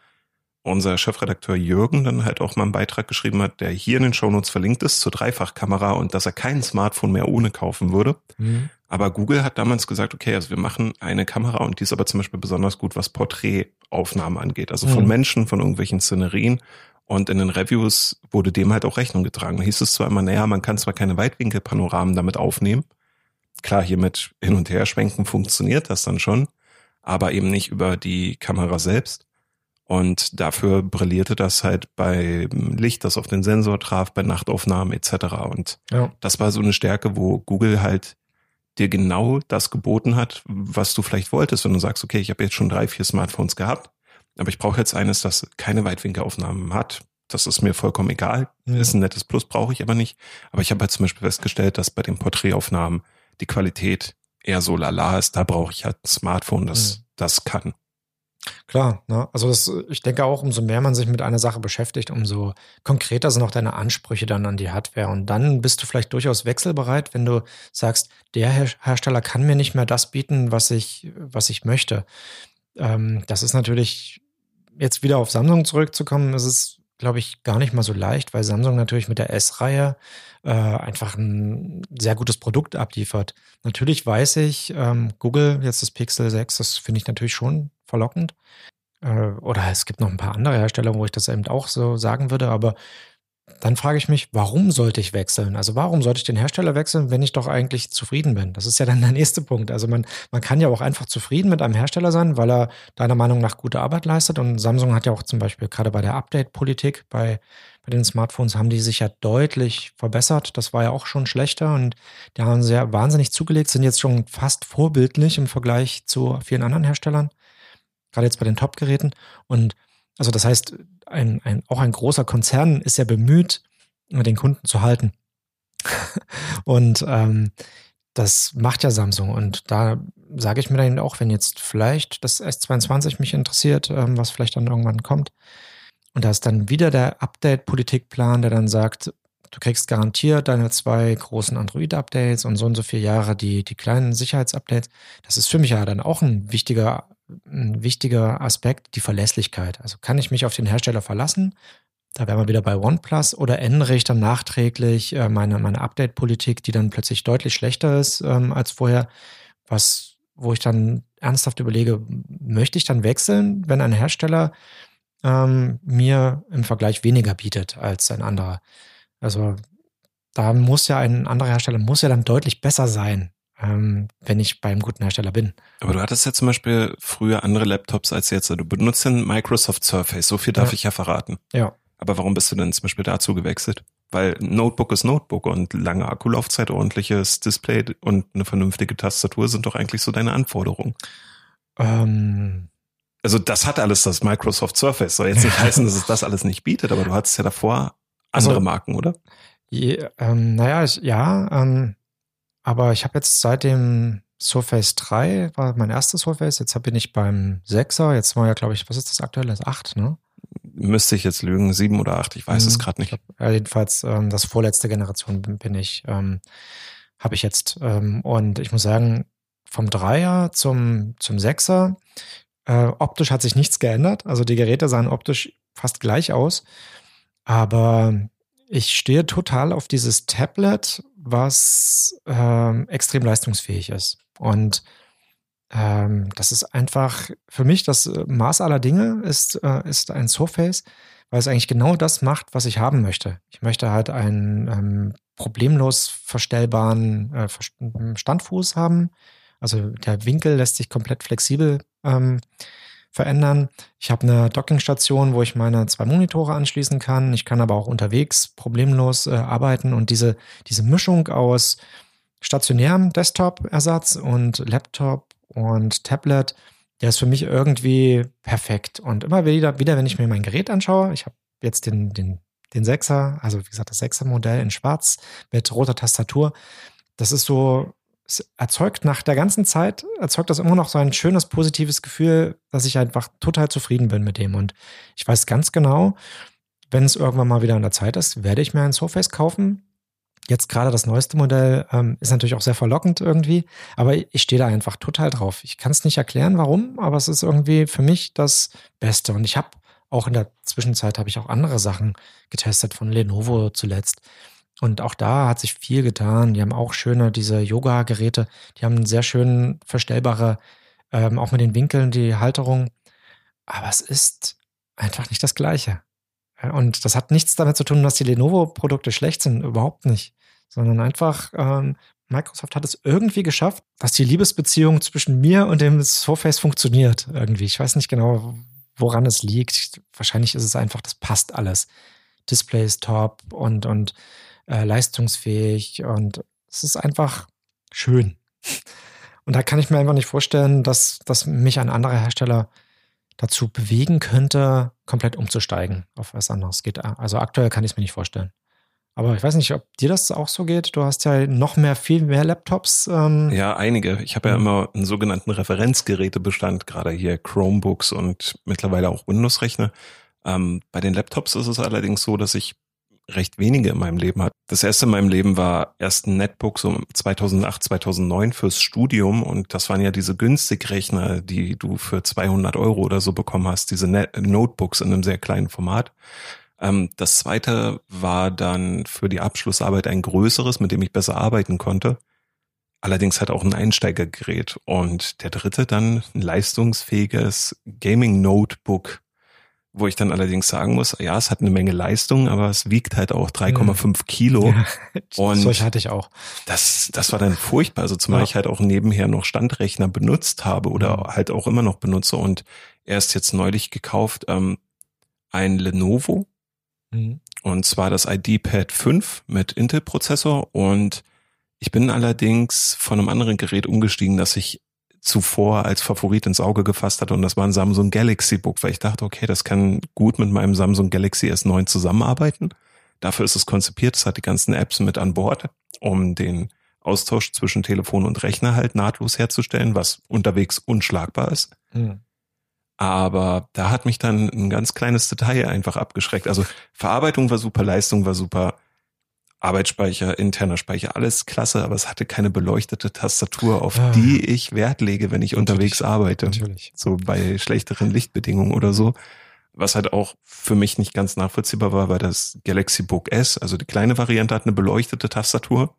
unser Chefredakteur Jürgen dann halt auch mal einen Beitrag geschrieben hat, der hier in den Shownotes verlinkt ist zur Dreifachkamera und dass er kein Smartphone mehr ohne kaufen würde. Mhm. Aber Google hat damals gesagt, okay, also wir machen eine Kamera und die ist aber zum Beispiel besonders gut, was Porträtaufnahmen angeht. Also von mhm. Menschen, von irgendwelchen Szenerien und in den Reviews wurde dem halt auch Rechnung getragen. Da hieß es zwar immer, naja, man kann zwar keine Weitwinkelpanoramen damit aufnehmen. Klar, hier mit hin und her schwenken funktioniert das dann schon, aber eben nicht über die Kamera selbst. Und dafür brillierte das halt bei Licht, das auf den Sensor traf, bei Nachtaufnahmen etc. Und ja. das war so eine Stärke, wo Google halt dir genau das geboten hat, was du vielleicht wolltest, wenn du sagst, okay, ich habe jetzt schon drei, vier Smartphones gehabt aber ich brauche jetzt eines, das keine Weitwinkelaufnahmen hat. Das ist mir vollkommen egal. Ist ein nettes Plus, brauche ich aber nicht. Aber ich habe halt zum Beispiel festgestellt, dass bei den Porträtaufnahmen die Qualität eher so lala ist. Da brauche ich halt ein Smartphone, das ja. das kann. Klar, ne? also das, ich denke auch, umso mehr man sich mit einer Sache beschäftigt, umso konkreter sind auch deine Ansprüche dann an die Hardware. Und dann bist du vielleicht durchaus wechselbereit, wenn du sagst, der Hersteller kann mir nicht mehr das bieten, was ich, was ich möchte. Ähm, das ist natürlich jetzt wieder auf Samsung zurückzukommen, ist es, glaube ich, gar nicht mal so leicht, weil Samsung natürlich mit der S-Reihe äh, einfach ein sehr gutes Produkt abliefert. Natürlich weiß ich, ähm, Google, jetzt das Pixel 6, das finde ich natürlich schon verlockend. Äh, oder es gibt noch ein paar andere Hersteller, wo ich das eben auch so sagen würde, aber dann frage ich mich, warum sollte ich wechseln? Also warum sollte ich den Hersteller wechseln, wenn ich doch eigentlich zufrieden bin? Das ist ja dann der nächste Punkt. Also man, man kann ja auch einfach zufrieden mit einem Hersteller sein, weil er deiner Meinung nach gute Arbeit leistet. Und Samsung hat ja auch zum Beispiel gerade bei der Update-Politik, bei, bei den Smartphones haben die sich ja deutlich verbessert. Das war ja auch schon schlechter und die haben sehr wahnsinnig zugelegt, sind jetzt schon fast vorbildlich im Vergleich zu vielen anderen Herstellern. Gerade jetzt bei den Top-Geräten. Und also das heißt, ein, ein, auch ein großer Konzern ist ja bemüht, den Kunden zu halten. und ähm, das macht ja Samsung. Und da sage ich mir dann auch, wenn jetzt vielleicht das S22 mich interessiert, ähm, was vielleicht dann irgendwann kommt, und da ist dann wieder der Update-Politikplan, der dann sagt, du kriegst garantiert deine zwei großen Android-Updates und so und so viele Jahre die, die kleinen Sicherheitsupdates. Das ist für mich ja dann auch ein wichtiger ein wichtiger Aspekt, die Verlässlichkeit. Also kann ich mich auf den Hersteller verlassen? Da wären wir wieder bei OnePlus oder ändere ich dann nachträglich äh, meine, meine Update-Politik, die dann plötzlich deutlich schlechter ist ähm, als vorher, was, wo ich dann ernsthaft überlege, möchte ich dann wechseln, wenn ein Hersteller ähm, mir im Vergleich weniger bietet als ein anderer? Also da muss ja ein anderer Hersteller muss ja dann deutlich besser sein, ähm, wenn ich beim guten Hersteller bin. Aber du hattest ja zum Beispiel früher andere Laptops als jetzt. Du benutzt den Microsoft Surface, so viel darf ja. ich ja verraten. Ja. Aber warum bist du denn zum Beispiel dazu gewechselt? Weil Notebook ist Notebook und lange Akkulaufzeit, ordentliches Display und eine vernünftige Tastatur sind doch eigentlich so deine Anforderungen. Ähm, also das hat alles das Microsoft Surface. Soll jetzt nicht heißen, dass es das alles nicht bietet, aber du hattest ja davor andere also, Marken, oder? Je, ähm, naja, ja, ähm, aber ich habe jetzt seit dem Surface 3 war mein erstes Surface. Jetzt bin ich beim 6er. Jetzt war ja, glaube ich, was ist das aktuelle? Das 8, ne? Müsste ich jetzt lügen, 7 oder 8, ich weiß mhm, es gerade nicht. Glaub, ja, jedenfalls, ähm, das vorletzte Generation bin, bin ich, ähm, habe ich jetzt. Ähm, und ich muss sagen, vom 3er zum, zum 6er, äh, optisch hat sich nichts geändert. Also die Geräte sahen optisch fast gleich aus. Aber ich stehe total auf dieses Tablet, was ähm, extrem leistungsfähig ist. Und ähm, das ist einfach für mich das Maß aller Dinge ist, äh, ist ein Surface, weil es eigentlich genau das macht, was ich haben möchte. Ich möchte halt einen ähm, problemlos verstellbaren äh, Standfuß haben. Also der Winkel lässt sich komplett flexibel ähm, verändern. Ich habe eine Dockingstation, wo ich meine zwei Monitore anschließen kann. Ich kann aber auch unterwegs problemlos äh, arbeiten und diese, diese Mischung aus stationärem Desktop-Ersatz und Laptop und Tablet, der ist für mich irgendwie perfekt. Und immer wieder, wieder wenn ich mir mein Gerät anschaue, ich habe jetzt den, den, den 6er, also wie gesagt, das 6er-Modell in schwarz mit roter Tastatur. Das ist so es erzeugt nach der ganzen Zeit, erzeugt das immer noch so ein schönes, positives Gefühl, dass ich einfach total zufrieden bin mit dem. Und ich weiß ganz genau, wenn es irgendwann mal wieder an der Zeit ist, werde ich mir ein Surface kaufen. Jetzt gerade das neueste Modell ähm, ist natürlich auch sehr verlockend irgendwie, aber ich stehe da einfach total drauf. Ich kann es nicht erklären, warum, aber es ist irgendwie für mich das Beste. Und ich habe auch in der Zwischenzeit habe ich auch andere Sachen getestet von Lenovo zuletzt. Und auch da hat sich viel getan. Die haben auch schöne, diese Yoga-Geräte, die haben sehr schönen verstellbare, ähm, auch mit den Winkeln, die Halterung. Aber es ist einfach nicht das Gleiche. Und das hat nichts damit zu tun, dass die Lenovo-Produkte schlecht sind, überhaupt nicht. Sondern einfach, ähm, Microsoft hat es irgendwie geschafft, dass die Liebesbeziehung zwischen mir und dem Surface funktioniert irgendwie. Ich weiß nicht genau, woran es liegt. Wahrscheinlich ist es einfach, das passt alles. Display ist top und, und äh, leistungsfähig und es ist einfach schön. Und da kann ich mir einfach nicht vorstellen, dass, dass mich ein anderer Hersteller dazu bewegen könnte, komplett umzusteigen auf was anderes. Geht, also aktuell kann ich es mir nicht vorstellen. Aber ich weiß nicht, ob dir das auch so geht. Du hast ja noch mehr, viel mehr Laptops. Ähm. Ja, einige. Ich habe ja immer einen sogenannten Referenzgerätebestand, gerade hier Chromebooks und mittlerweile auch Windows-Rechner. Ähm, bei den Laptops ist es allerdings so, dass ich recht wenige in meinem Leben hat. Das erste in meinem Leben war erst ein Netbook so 2008, 2009 fürs Studium und das waren ja diese Günstigrechner, die du für 200 Euro oder so bekommen hast, diese Net Notebooks in einem sehr kleinen Format. Ähm, das zweite war dann für die Abschlussarbeit ein größeres, mit dem ich besser arbeiten konnte. Allerdings hat auch ein Einsteigergerät. Und der dritte dann ein leistungsfähiges Gaming Notebook wo ich dann allerdings sagen muss, ja, es hat eine Menge Leistung, aber es wiegt halt auch 3,5 mhm. Kilo. Ja, und solch hatte ich auch. Das, das war dann furchtbar. Also zumal ja. ich halt auch nebenher noch Standrechner benutzt habe oder mhm. halt auch immer noch benutze und erst jetzt neulich gekauft ähm, ein Lenovo mhm. und zwar das ID-Pad 5 mit Intel-Prozessor und ich bin allerdings von einem anderen Gerät umgestiegen, das ich zuvor als Favorit ins Auge gefasst hatte und das war ein Samsung Galaxy Book, weil ich dachte, okay, das kann gut mit meinem Samsung Galaxy S9 zusammenarbeiten. Dafür ist es konzipiert, es hat die ganzen Apps mit an Bord, um den Austausch zwischen Telefon und Rechner halt nahtlos herzustellen, was unterwegs unschlagbar ist. Mhm. Aber da hat mich dann ein ganz kleines Detail einfach abgeschreckt. Also Verarbeitung war super, Leistung war super, Arbeitsspeicher, interner Speicher, alles klasse, aber es hatte keine beleuchtete Tastatur, auf ah, die ich Wert lege, wenn ich unterwegs arbeite. Natürlich. So bei schlechteren Lichtbedingungen oder so. Was halt auch für mich nicht ganz nachvollziehbar war, weil das Galaxy Book S, also die kleine Variante hat eine beleuchtete Tastatur.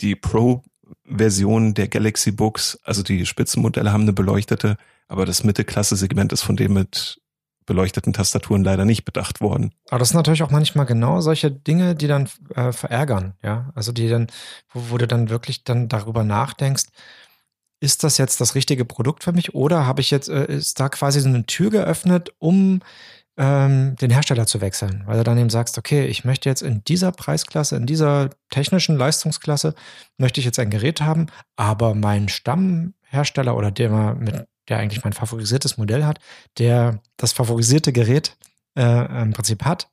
Die Pro-Version der Galaxy Books, also die Spitzenmodelle haben eine beleuchtete, aber das Mittelklasse-Segment ist von dem mit beleuchteten Tastaturen leider nicht bedacht worden. Aber das sind natürlich auch manchmal genau solche Dinge, die dann äh, verärgern, ja. Also die dann, wo, wo, du dann wirklich dann darüber nachdenkst, ist das jetzt das richtige Produkt für mich oder habe ich jetzt, äh, ist da quasi so eine Tür geöffnet, um ähm, den Hersteller zu wechseln, weil du dann eben sagst, okay, ich möchte jetzt in dieser Preisklasse, in dieser technischen Leistungsklasse, möchte ich jetzt ein Gerät haben, aber mein Stammhersteller oder der mit der eigentlich mein favorisiertes Modell hat, der das favorisierte Gerät äh, im Prinzip hat,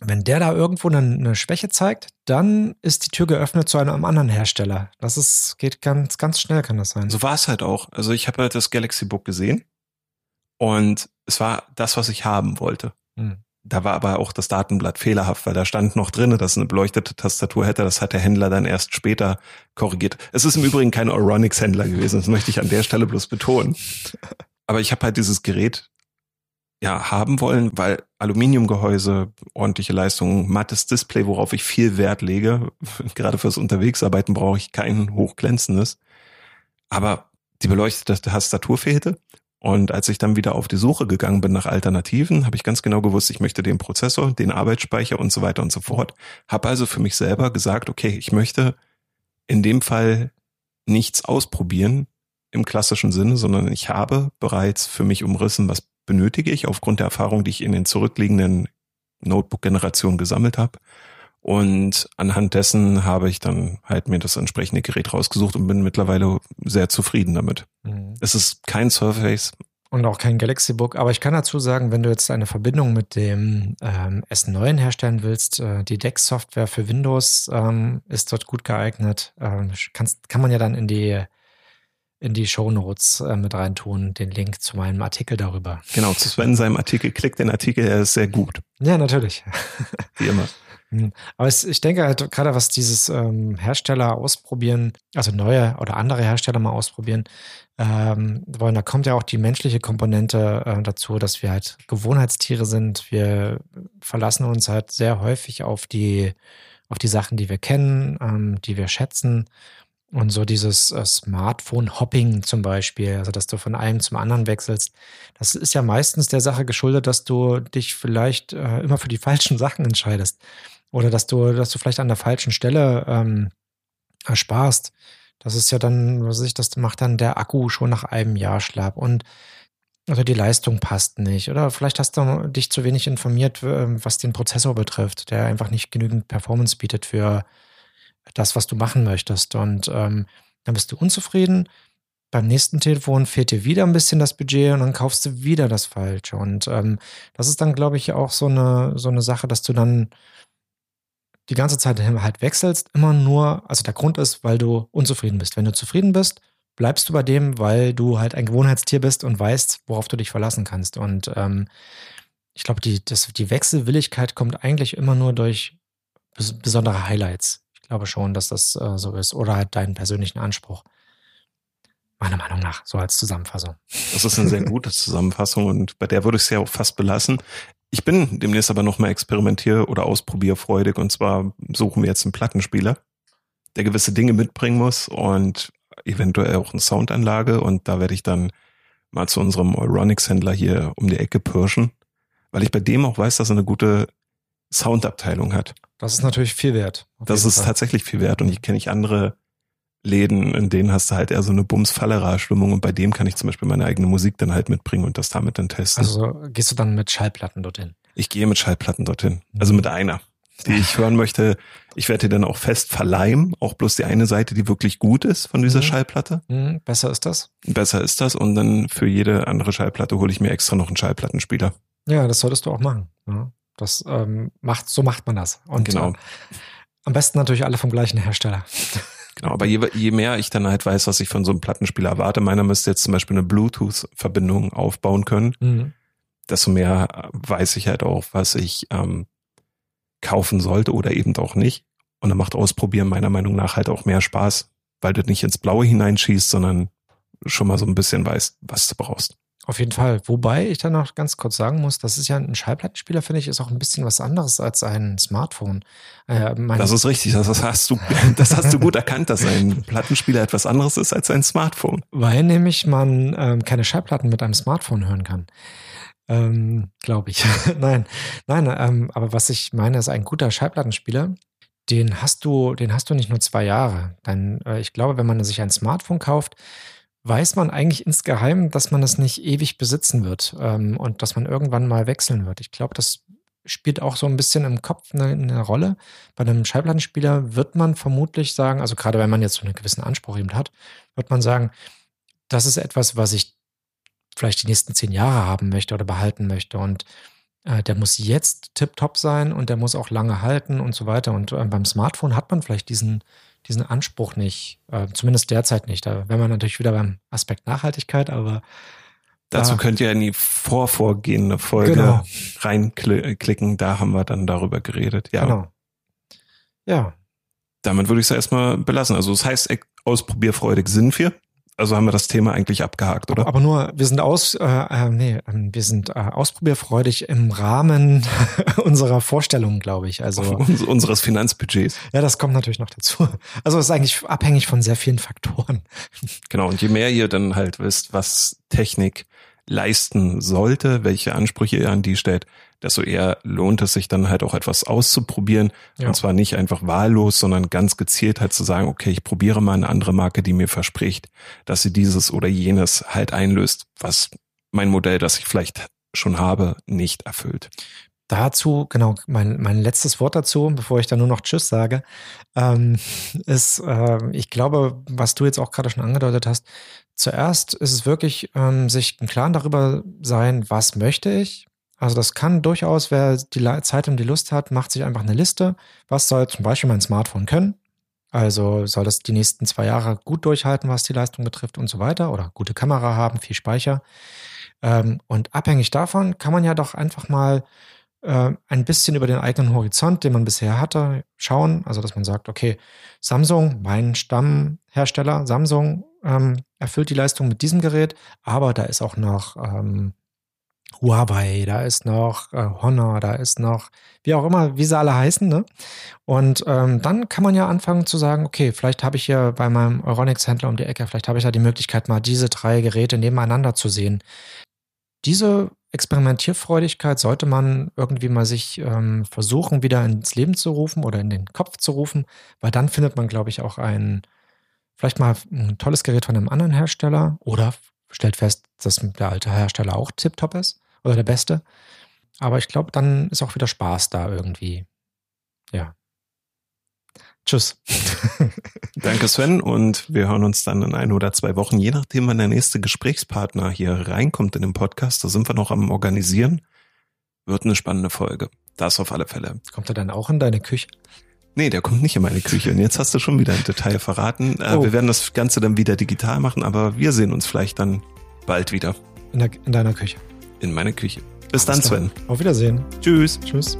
wenn der da irgendwo eine, eine, Schwäche zeigt, dann ist die Tür geöffnet zu einem anderen Hersteller. Das ist, geht ganz, ganz schnell, kann das sein. So war es halt auch. Also ich habe halt das Galaxy Book gesehen und es war das, was ich haben wollte. Hm. Da war aber auch das Datenblatt fehlerhaft, weil da stand noch drin, dass eine beleuchtete Tastatur hätte. Das hat der Händler dann erst später korrigiert. Es ist im Übrigen kein Oronix-Händler gewesen. Das möchte ich an der Stelle bloß betonen. Aber ich habe halt dieses Gerät ja haben wollen, weil Aluminiumgehäuse, ordentliche Leistung, mattes Display, worauf ich viel Wert lege. Gerade fürs Unterwegsarbeiten brauche ich kein hochglänzendes. Aber die beleuchtete Tastatur fehlte. Und als ich dann wieder auf die Suche gegangen bin nach Alternativen, habe ich ganz genau gewusst, ich möchte den Prozessor, den Arbeitsspeicher und so weiter und so fort. Habe also für mich selber gesagt, okay, ich möchte in dem Fall nichts ausprobieren im klassischen Sinne, sondern ich habe bereits für mich umrissen, was benötige ich aufgrund der Erfahrung, die ich in den zurückliegenden Notebook-Generationen gesammelt habe. Und anhand dessen habe ich dann halt mir das entsprechende Gerät rausgesucht und bin mittlerweile sehr zufrieden damit. Mhm. Es ist kein Surface. Und auch kein Galaxy Book. Aber ich kann dazu sagen, wenn du jetzt eine Verbindung mit dem ähm, S9 herstellen willst, äh, die Dex-Software für Windows ähm, ist dort gut geeignet. Ähm, kannst, kann man ja dann in die in die Show Notes äh, mit reintun, den Link zu meinem Artikel darüber. Genau, zu Sven seinem Artikel. Klickt den Artikel, er ist sehr gut. Ja, natürlich. Wie immer. Hm. Aber ich denke halt gerade, was dieses ähm, Hersteller ausprobieren, also neue oder andere Hersteller mal ausprobieren ähm, wollen, da kommt ja auch die menschliche Komponente äh, dazu, dass wir halt Gewohnheitstiere sind. Wir verlassen uns halt sehr häufig auf die, auf die Sachen, die wir kennen, ähm, die wir schätzen. Und so dieses äh, Smartphone-Hopping zum Beispiel, also dass du von einem zum anderen wechselst, das ist ja meistens der Sache geschuldet, dass du dich vielleicht äh, immer für die falschen Sachen entscheidest. Oder dass du, dass du vielleicht an der falschen Stelle ähm, ersparst. Das ist ja dann, was weiß ich, das macht dann der Akku schon nach einem Jahr schlapp und oder die Leistung passt nicht. Oder vielleicht hast du dich zu wenig informiert, was den Prozessor betrifft, der einfach nicht genügend Performance bietet für das, was du machen möchtest. Und ähm, dann bist du unzufrieden. Beim nächsten Telefon fehlt dir wieder ein bisschen das Budget und dann kaufst du wieder das Falsche. Und ähm, das ist dann, glaube ich, auch so eine, so eine Sache, dass du dann die ganze Zeit halt wechselst, immer nur, also der Grund ist, weil du unzufrieden bist. Wenn du zufrieden bist, bleibst du bei dem, weil du halt ein Gewohnheitstier bist und weißt, worauf du dich verlassen kannst. Und ähm, ich glaube, die, die Wechselwilligkeit kommt eigentlich immer nur durch besondere Highlights glaube schon, dass das äh, so ist. Oder halt deinen persönlichen Anspruch. Meiner Meinung nach, so als Zusammenfassung. Das ist eine sehr gute Zusammenfassung und bei der würde ich es ja auch fast belassen. Ich bin demnächst aber nochmal experimentier- oder ausprobierfreudig und zwar suchen wir jetzt einen Plattenspieler, der gewisse Dinge mitbringen muss und eventuell auch eine Soundanlage und da werde ich dann mal zu unserem Euronics-Händler hier um die Ecke pirschen, weil ich bei dem auch weiß, dass er eine gute Soundabteilung hat. Das ist natürlich viel wert. Das ist Fall. tatsächlich viel wert. Und ich kenne ich andere Läden, in denen hast du halt eher so eine Bums-Fallera-Stimmung und bei dem kann ich zum Beispiel meine eigene Musik dann halt mitbringen und das damit dann testen. Also gehst du dann mit Schallplatten dorthin? Ich gehe mit Schallplatten dorthin. Also mit einer, die ich hören möchte. Ich werde dir dann auch fest verleihen, auch bloß die eine Seite, die wirklich gut ist von dieser mhm. Schallplatte. Mhm. Besser ist das? Besser ist das und dann für jede andere Schallplatte hole ich mir extra noch einen Schallplattenspieler. Ja, das solltest du auch machen. Ja. Das ähm, macht, so macht man das. Und genau. Äh, am besten natürlich alle vom gleichen Hersteller. Genau, aber je, je mehr ich dann halt weiß, was ich von so einem Plattenspieler erwarte, meiner müsste jetzt zum Beispiel eine Bluetooth-Verbindung aufbauen können, mhm. desto mehr weiß ich halt auch, was ich ähm, kaufen sollte oder eben auch nicht. Und dann macht Ausprobieren meiner Meinung nach halt auch mehr Spaß, weil du nicht ins Blaue hineinschießt, sondern schon mal so ein bisschen weißt, was du brauchst. Auf jeden Fall. Wobei ich dann noch ganz kurz sagen muss, das ist ja ein Schallplattenspieler, finde ich, ist auch ein bisschen was anderes als ein Smartphone. Äh, das ist richtig, das hast du, das hast du gut erkannt, dass ein Plattenspieler etwas anderes ist als ein Smartphone. Weil nämlich man ähm, keine Schallplatten mit einem Smartphone hören kann. Ähm, Glaube ich. nein, nein, ähm, aber was ich meine, ist ein guter Schallplattenspieler. Den hast du, den hast du nicht nur zwei Jahre. Dann, äh, ich glaube, wenn man sich ein Smartphone kauft, weiß man eigentlich insgeheim, dass man es nicht ewig besitzen wird ähm, und dass man irgendwann mal wechseln wird. Ich glaube, das spielt auch so ein bisschen im Kopf eine, eine, Rolle. Bei einem Schallplattenspieler wird man vermutlich sagen, also gerade wenn man jetzt so einen gewissen Anspruch eben hat, wird man sagen, das ist etwas, was ich vielleicht die nächsten zehn Jahre haben möchte oder behalten möchte. Und äh, der muss jetzt tiptop sein und der muss auch lange halten und so weiter. Und äh, beim Smartphone hat man vielleicht diesen, diesen Anspruch nicht, äh, zumindest derzeit nicht. Da wäre man natürlich wieder beim Aspekt Nachhaltigkeit, aber Dazu könnt ihr in die vorvorgehende Folge genau. reinklicken. Da haben wir dann darüber geredet. Ja. Genau. Ja. Damit würde ich es erstmal belassen. Also das heißt, ausprobierfreudig sind wir also haben wir das Thema eigentlich abgehakt, oder? Aber nur, wir sind aus, äh, äh, nee, ähm, wir sind äh, ausprobierfreudig im Rahmen unserer Vorstellungen, glaube ich. Also unseres Finanzbudgets. Ja, das kommt natürlich noch dazu. Also es ist eigentlich abhängig von sehr vielen Faktoren. Genau. Und je mehr ihr dann halt wisst, was Technik leisten sollte, welche Ansprüche ihr an die stellt, desto eher lohnt es sich dann halt auch etwas auszuprobieren. Ja. Und zwar nicht einfach wahllos, sondern ganz gezielt halt zu sagen, okay, ich probiere mal eine andere Marke, die mir verspricht, dass sie dieses oder jenes halt einlöst, was mein Modell, das ich vielleicht schon habe, nicht erfüllt. Dazu, genau, mein, mein letztes Wort dazu, bevor ich dann nur noch Tschüss sage, ähm, ist, äh, ich glaube, was du jetzt auch gerade schon angedeutet hast, zuerst ist es wirklich, ähm, sich im Klaren darüber sein, was möchte ich, also das kann durchaus, wer die Zeit und die Lust hat, macht sich einfach eine Liste. Was soll zum Beispiel mein Smartphone können? Also soll das die nächsten zwei Jahre gut durchhalten, was die Leistung betrifft und so weiter oder gute Kamera haben, viel Speicher. Ähm, und abhängig davon kann man ja doch einfach mal äh, ein bisschen über den eigenen Horizont, den man bisher hatte, schauen. Also dass man sagt, okay, Samsung, mein Stammhersteller, Samsung ähm, erfüllt die Leistung mit diesem Gerät, aber da ist auch noch ähm, Huawei, da ist noch äh, Honor, da ist noch, wie auch immer, wie sie alle heißen. Ne? Und ähm, dann kann man ja anfangen zu sagen, okay, vielleicht habe ich hier bei meinem Euronix-Händler um die Ecke, vielleicht habe ich ja die Möglichkeit, mal diese drei Geräte nebeneinander zu sehen. Diese Experimentierfreudigkeit sollte man irgendwie mal sich ähm, versuchen, wieder ins Leben zu rufen oder in den Kopf zu rufen, weil dann findet man, glaube ich, auch ein, vielleicht mal ein tolles Gerät von einem anderen Hersteller oder stellt fest, dass der alte Hersteller auch tiptop ist oder der beste. Aber ich glaube, dann ist auch wieder Spaß da irgendwie. Ja. Tschüss. Danke, Sven. Und wir hören uns dann in ein oder zwei Wochen, je nachdem, wann der nächste Gesprächspartner hier reinkommt in den Podcast. Da sind wir noch am Organisieren. Wird eine spannende Folge. Das auf alle Fälle. Kommt er dann auch in deine Küche? Nee, der kommt nicht in meine Küche. Und jetzt hast du schon wieder ein Detail verraten. Äh, oh. Wir werden das Ganze dann wieder digital machen, aber wir sehen uns vielleicht dann bald wieder. In, der, in deiner Küche. In meiner Küche. Bis Alles dann, Sven. Auf Wiedersehen. Tschüss. Tschüss.